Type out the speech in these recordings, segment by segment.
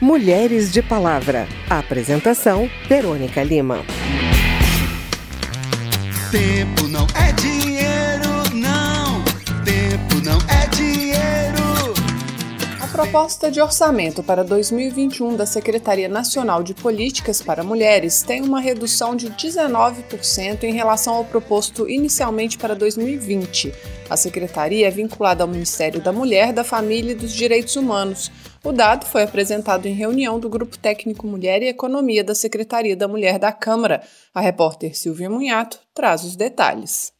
Mulheres de Palavra. Apresentação: Verônica Lima. Tempo não é dinheiro, não. Tempo não é dinheiro. A proposta de orçamento para 2021 da Secretaria Nacional de Políticas para Mulheres tem uma redução de 19% em relação ao proposto inicialmente para 2020. A secretaria é vinculada ao Ministério da Mulher, da Família e dos Direitos Humanos. O dado foi apresentado em reunião do Grupo Técnico Mulher e Economia da Secretaria da Mulher da Câmara. A repórter Silvia Munhato traz os detalhes.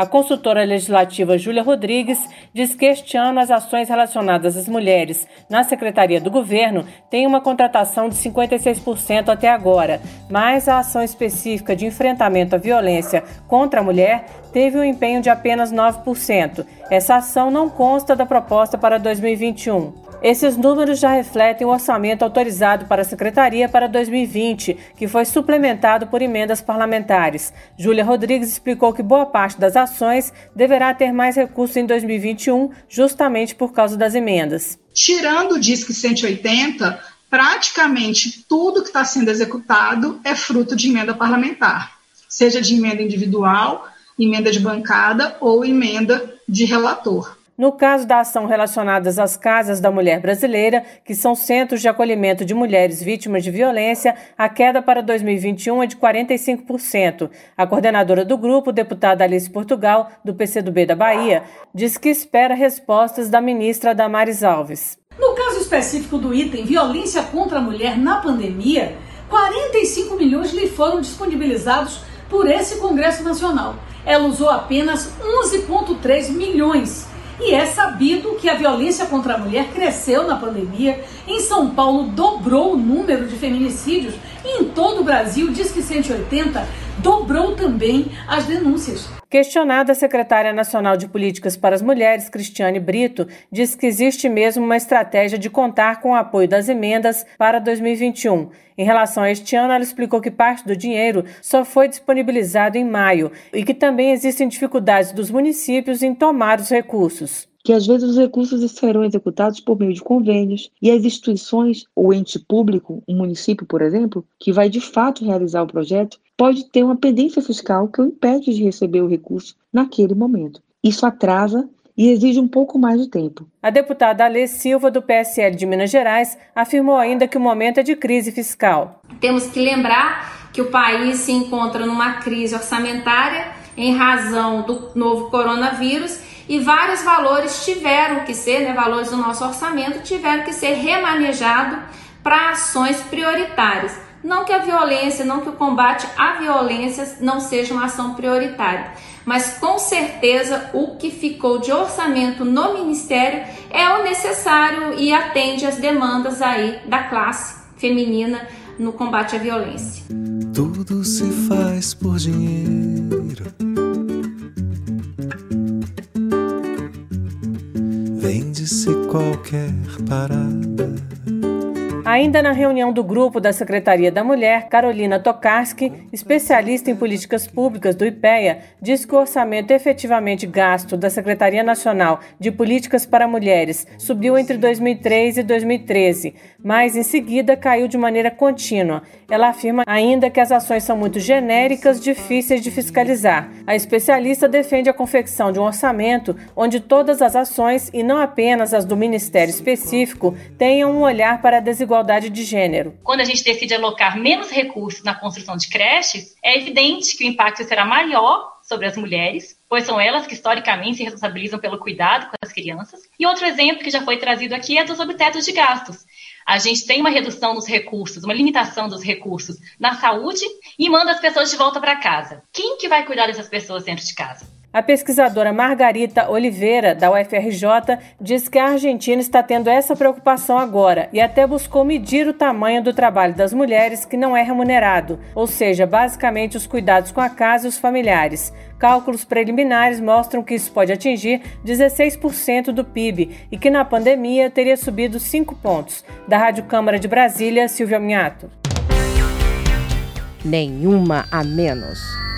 A consultora legislativa Júlia Rodrigues diz que este ano as ações relacionadas às mulheres na Secretaria do Governo têm uma contratação de 56% até agora, mas a ação específica de enfrentamento à violência contra a mulher teve um empenho de apenas 9%. Essa ação não consta da proposta para 2021. Esses números já refletem o orçamento autorizado para a Secretaria para 2020, que foi suplementado por emendas parlamentares. Júlia Rodrigues explicou que boa parte das ações deverá ter mais recursos em 2021, justamente por causa das emendas. Tirando o Disque 180, praticamente tudo que está sendo executado é fruto de emenda parlamentar, seja de emenda individual, emenda de bancada ou emenda de relator. No caso da ação relacionadas às casas da mulher brasileira, que são centros de acolhimento de mulheres vítimas de violência, a queda para 2021 é de 45%. A coordenadora do grupo, deputada Alice Portugal, do PCdoB da Bahia, diz que espera respostas da ministra Damares Alves. No caso específico do item violência contra a mulher na pandemia, 45 milhões lhe foram disponibilizados por esse Congresso Nacional. Ela usou apenas 11,3 milhões e é sabido que a violência contra a mulher cresceu na pandemia. Em São Paulo dobrou o número de feminicídios e em todo o Brasil, diz que 180 dobrou também as denúncias. Questionada, a secretária nacional de Políticas para as Mulheres, Cristiane Brito, diz que existe mesmo uma estratégia de contar com o apoio das emendas para 2021. Em relação a este ano, ela explicou que parte do dinheiro só foi disponibilizado em maio e que também existem dificuldades dos municípios em tomar os recursos que às vezes os recursos serão executados por meio de convênios e as instituições, o ente público, um município, por exemplo, que vai de fato realizar o projeto, pode ter uma pendência fiscal que o impede de receber o recurso naquele momento. Isso atrasa e exige um pouco mais de tempo. A deputada Alê Silva, do PSL de Minas Gerais, afirmou ainda que o momento é de crise fiscal. Temos que lembrar que o país se encontra numa crise orçamentária em razão do novo coronavírus e vários valores tiveram que ser, né, valores do nosso orçamento, tiveram que ser remanejados para ações prioritárias. Não que a violência, não que o combate à violência não seja uma ação prioritária, mas com certeza o que ficou de orçamento no ministério é o necessário e atende às demandas aí da classe feminina no combate à violência. Tudo se faz por dinheiro. Qualquer parada. Ainda na reunião do grupo da Secretaria da Mulher, Carolina Tokarski, especialista em políticas públicas do IPEA, diz que o orçamento efetivamente gasto da Secretaria Nacional de Políticas para Mulheres subiu entre 2003 e 2013, mas em seguida caiu de maneira contínua. Ela afirma ainda que as ações são muito genéricas, difíceis de fiscalizar. A especialista defende a confecção de um orçamento onde todas as ações, e não apenas as do ministério específico, tenham um olhar para a desigualdade desigualdade de gênero. Quando a gente decide alocar menos recursos na construção de creches, é evidente que o impacto será maior sobre as mulheres, pois são elas que historicamente se responsabilizam pelo cuidado com as crianças. E outro exemplo que já foi trazido aqui é dos obtetos de gastos. A gente tem uma redução dos recursos, uma limitação dos recursos na saúde e manda as pessoas de volta para casa. Quem que vai cuidar dessas pessoas dentro de casa? A pesquisadora Margarita Oliveira, da UFRJ, diz que a Argentina está tendo essa preocupação agora e até buscou medir o tamanho do trabalho das mulheres que não é remunerado, ou seja, basicamente os cuidados com a casa e os familiares. Cálculos preliminares mostram que isso pode atingir 16% do PIB e que na pandemia teria subido 5 pontos. Da Rádio Câmara de Brasília, Silvia Minhato. Nenhuma a menos.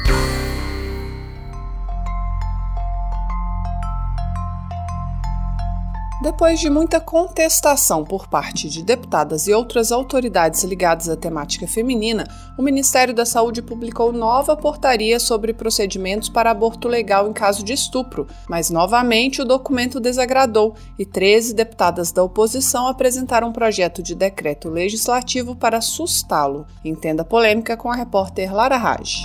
Depois de muita contestação por parte de deputadas e outras autoridades ligadas à temática feminina, o Ministério da Saúde publicou nova portaria sobre procedimentos para aborto legal em caso de estupro, mas novamente o documento desagradou e 13 deputadas da oposição apresentaram um projeto de decreto legislativo para sustá-lo. Entenda a polêmica com a repórter Lara Raj.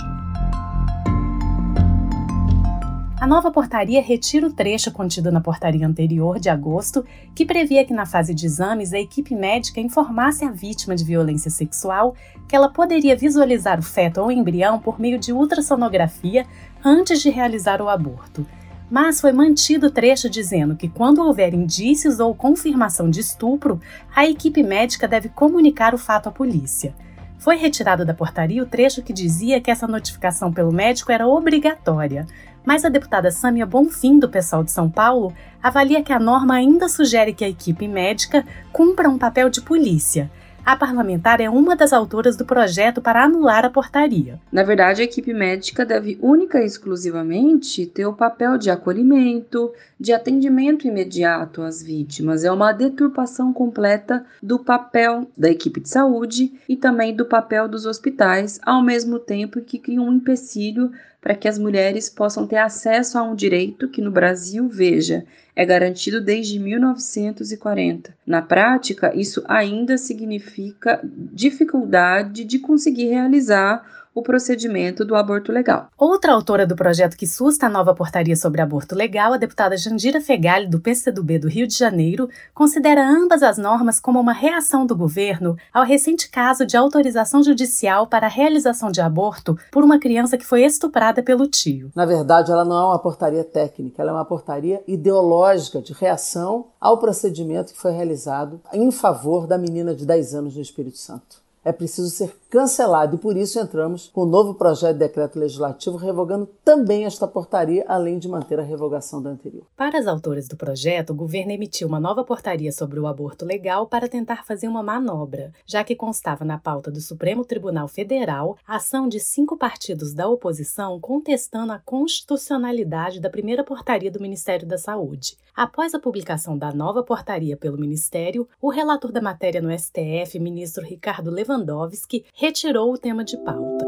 A nova portaria retira o trecho contido na portaria anterior de agosto, que previa que na fase de exames a equipe médica informasse a vítima de violência sexual que ela poderia visualizar o feto ou embrião por meio de ultrassonografia antes de realizar o aborto. Mas foi mantido o trecho dizendo que, quando houver indícios ou confirmação de estupro, a equipe médica deve comunicar o fato à polícia. Foi retirado da portaria o trecho que dizia que essa notificação pelo médico era obrigatória, mas a deputada Sâmia Bonfim, do PSOL de São Paulo, avalia que a norma ainda sugere que a equipe médica cumpra um papel de polícia. A parlamentar é uma das autoras do projeto para anular a portaria. Na verdade, a equipe médica deve única e exclusivamente ter o papel de acolhimento, de atendimento imediato às vítimas. É uma deturpação completa do papel da equipe de saúde e também do papel dos hospitais, ao mesmo tempo que cria um empecilho para que as mulheres possam ter acesso a um direito que no Brasil, veja, é garantido desde 1940. Na prática, isso ainda significa dificuldade de conseguir realizar o procedimento do aborto legal. Outra autora do projeto que susta a nova portaria sobre aborto legal, a deputada Jandira Fegali, do PCdoB do Rio de Janeiro, considera ambas as normas como uma reação do governo ao recente caso de autorização judicial para a realização de aborto por uma criança que foi estuprada pelo tio. Na verdade, ela não é uma portaria técnica, ela é uma portaria ideológica de reação ao procedimento que foi realizado em favor da menina de 10 anos no Espírito Santo é preciso ser cancelado e por isso entramos com um novo projeto de decreto legislativo revogando também esta portaria, além de manter a revogação da anterior. Para as autoras do projeto, o governo emitiu uma nova portaria sobre o aborto legal para tentar fazer uma manobra, já que constava na pauta do Supremo Tribunal Federal a ação de cinco partidos da oposição contestando a constitucionalidade da primeira portaria do Ministério da Saúde. Após a publicação da nova portaria pelo Ministério, o relator da matéria no STF, ministro Ricardo Lewandowski, retirou o tema de pauta.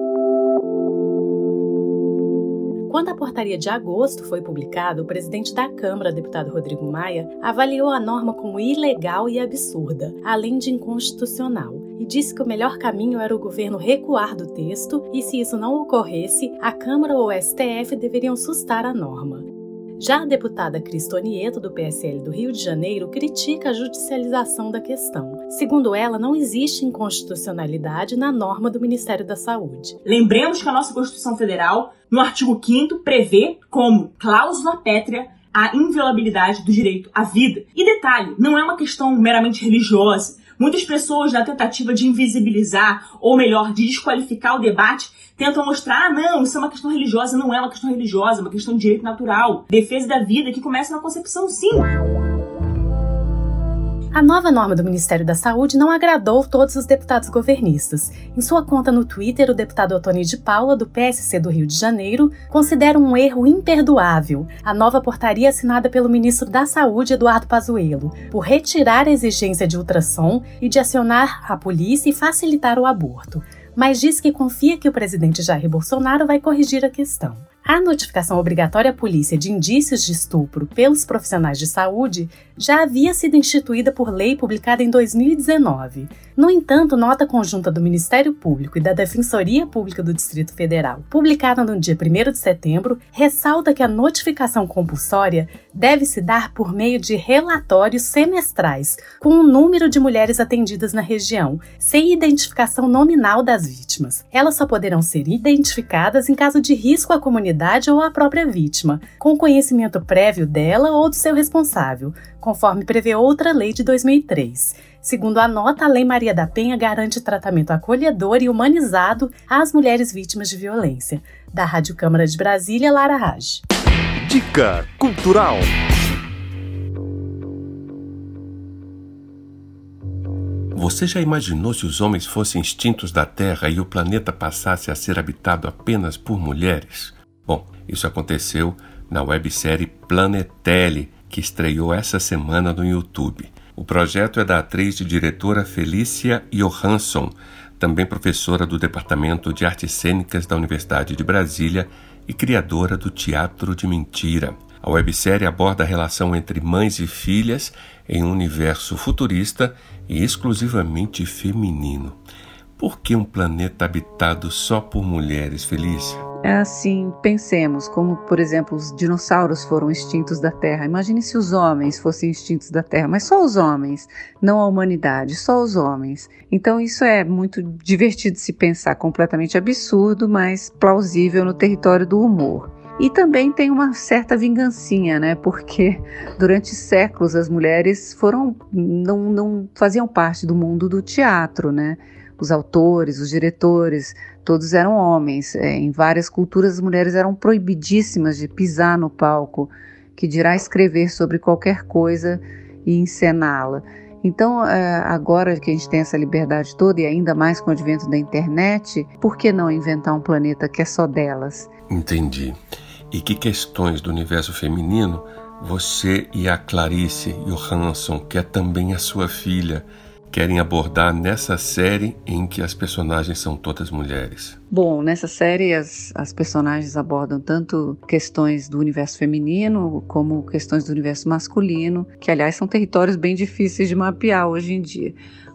Quando a portaria de agosto foi publicada, o presidente da Câmara, deputado Rodrigo Maia, avaliou a norma como ilegal e absurda, além de inconstitucional, e disse que o melhor caminho era o governo recuar do texto e, se isso não ocorresse, a Câmara ou o STF deveriam sustar a norma. Já a deputada Cristonieto, do PSL do Rio de Janeiro, critica a judicialização da questão. Segundo ela, não existe inconstitucionalidade na norma do Ministério da Saúde. Lembremos que a nossa Constituição Federal, no artigo 5 prevê como cláusula pétrea a inviolabilidade do direito à vida. E detalhe, não é uma questão meramente religiosa. Muitas pessoas, na tentativa de invisibilizar, ou melhor, de desqualificar o debate, tentam mostrar, ah, não, isso é uma questão religiosa, não é uma questão religiosa, é uma questão de direito natural, defesa da vida que começa na concepção, sim. A nova norma do Ministério da Saúde não agradou todos os deputados governistas. Em sua conta no Twitter, o deputado Otoni de Paula, do PSC do Rio de Janeiro, considera um erro imperdoável a nova portaria assinada pelo ministro da Saúde, Eduardo Pazuello, por retirar a exigência de ultrassom e de acionar a polícia e facilitar o aborto, mas diz que confia que o presidente Jair Bolsonaro vai corrigir a questão. A notificação obrigatória à polícia de indícios de estupro pelos profissionais de saúde já havia sido instituída por lei publicada em 2019. No entanto, nota conjunta do Ministério Público e da Defensoria Pública do Distrito Federal, publicada no dia 1 de setembro, ressalta que a notificação compulsória deve se dar por meio de relatórios semestrais, com o número de mulheres atendidas na região, sem identificação nominal das vítimas. Elas só poderão ser identificadas em caso de risco à comunidade ou à própria vítima, com conhecimento prévio dela ou do seu responsável, conforme prevê outra lei de 2003. Segundo a nota, a Lei Maria da Penha garante tratamento acolhedor e humanizado às mulheres vítimas de violência. Da Rádio Câmara de Brasília, Lara Raj. Dica Cultural. Você já imaginou se os homens fossem extintos da Terra e o planeta passasse a ser habitado apenas por mulheres? Bom, isso aconteceu na websérie Planetele, que estreou essa semana no YouTube. O projeto é da atriz e diretora Felícia Johansson, também professora do Departamento de Artes Cênicas da Universidade de Brasília e criadora do Teatro de Mentira. A websérie aborda a relação entre mães e filhas em um universo futurista e exclusivamente feminino. Por que um planeta habitado só por mulheres, Felícia? É assim, pensemos, como por exemplo os dinossauros foram extintos da Terra. Imagine se os homens fossem extintos da Terra, mas só os homens, não a humanidade, só os homens. Então isso é muito divertido de se pensar, completamente absurdo, mas plausível no território do humor. E também tem uma certa vingancinha, né? Porque durante séculos as mulheres foram não, não faziam parte do mundo do teatro, né? os autores, os diretores, todos eram homens. É, em várias culturas, as mulheres eram proibidíssimas de pisar no palco, que dirá escrever sobre qualquer coisa e encená-la. Então, é, agora que a gente tem essa liberdade toda e ainda mais com o advento da internet, por que não inventar um planeta que é só delas? Entendi. E que questões do universo feminino você e a Clarice Johansson, que é também a sua filha, querem abordar nessa série em que as personagens são todas mulheres? Bom, nessa série as, as personagens abordam tanto questões do universo feminino como questões do universo masculino, que aliás são territórios bem difíceis de mapear hoje em dia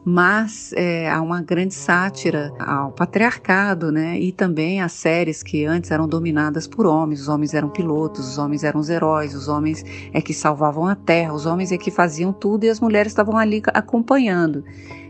mas é, há uma grande sátira ao patriarcado, né? E também às séries que antes eram dominadas por homens. Os homens eram pilotos, os homens eram os heróis, os homens é que salvavam a terra, os homens é que faziam tudo e as mulheres estavam ali acompanhando.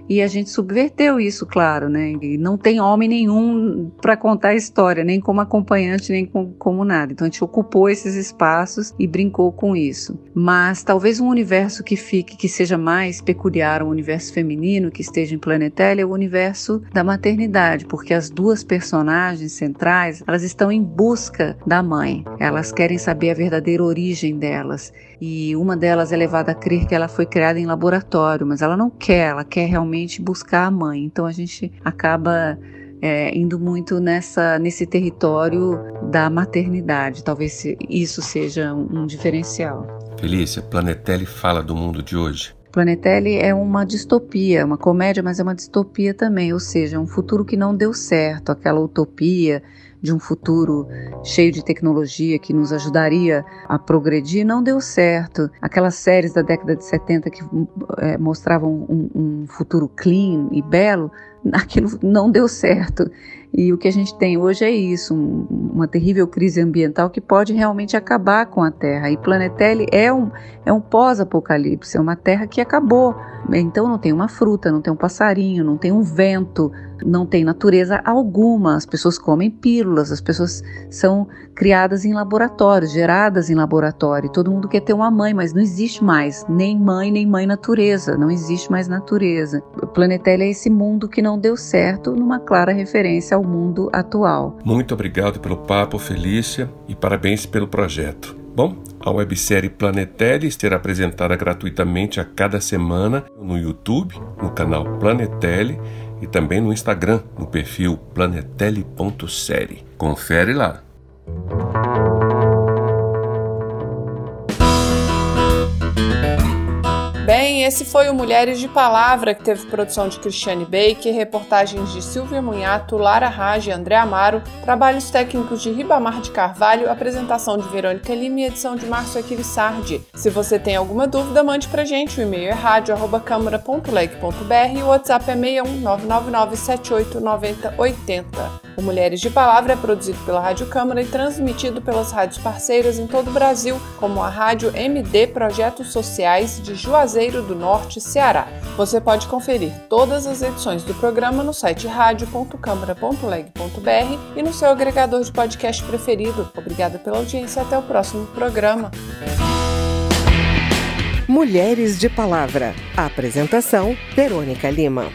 E a gente subverteu isso, claro, né? E não tem homem nenhum para contar a história, nem como acompanhante, nem como, como nada. Então a gente ocupou esses espaços e brincou com isso. Mas talvez um universo que fique, que seja mais peculiar, um universo feminino que esteja em Planetélia, é o universo da maternidade, porque as duas personagens centrais, elas estão em busca da mãe. Elas querem saber a verdadeira origem delas. E uma delas é levada a crer que ela foi criada em laboratório, mas ela não quer, ela quer realmente buscar a mãe. Então a gente acaba é, indo muito nessa nesse território da maternidade. Talvez isso seja um diferencial. Felícia, Planetelli fala do mundo de hoje. Planetelli é uma distopia, uma comédia, mas é uma distopia também, ou seja, um futuro que não deu certo, aquela utopia de um futuro cheio de tecnologia que nos ajudaria a progredir, não deu certo. Aquelas séries da década de 70 que é, mostravam um, um futuro clean e belo, aquilo não deu certo. E o que a gente tem hoje é isso, um, uma terrível crise ambiental que pode realmente acabar com a Terra. E Planetelli é um, é um pós-apocalipse, é uma Terra que acabou. Então não tem uma fruta, não tem um passarinho, não tem um vento, não tem natureza alguma. As pessoas comem pílulas, as pessoas são criadas em laboratórios, geradas em laboratório. Todo mundo quer ter uma mãe, mas não existe mais nem mãe, nem mãe natureza. Não existe mais natureza. Planetelli é esse mundo que não deu certo, numa clara referência ao mundo atual. Muito obrigado pelo papo, Felícia, e parabéns pelo projeto. Bom, a websérie Planetelli será apresentada gratuitamente a cada semana no YouTube, no canal Planetelli e também no Instagram, no perfil planetelli.série. Confere lá! Bem, esse foi o Mulheres de Palavra, que teve produção de Cristiane Baker, reportagens de Silvia Munhato, Lara Rage e André Amaro, trabalhos técnicos de Ribamar de Carvalho, apresentação de Verônica Lima e edição de Márcio Aquilissardi. Se você tem alguma dúvida, mande pra gente. O e-mail é rádio.câmara.leg.br e o WhatsApp é 61 999 78 90 80. O Mulheres de Palavra é produzido pela Rádio Câmara e transmitido pelas rádios parceiras em todo o Brasil, como a Rádio MD Projetos Sociais de Juazeiro do Norte, Ceará. Você pode conferir todas as edições do programa no site radio.câmara.leg.br e no seu agregador de podcast preferido. Obrigada pela audiência até o próximo programa. Mulheres de Palavra. Apresentação: Verônica Lima.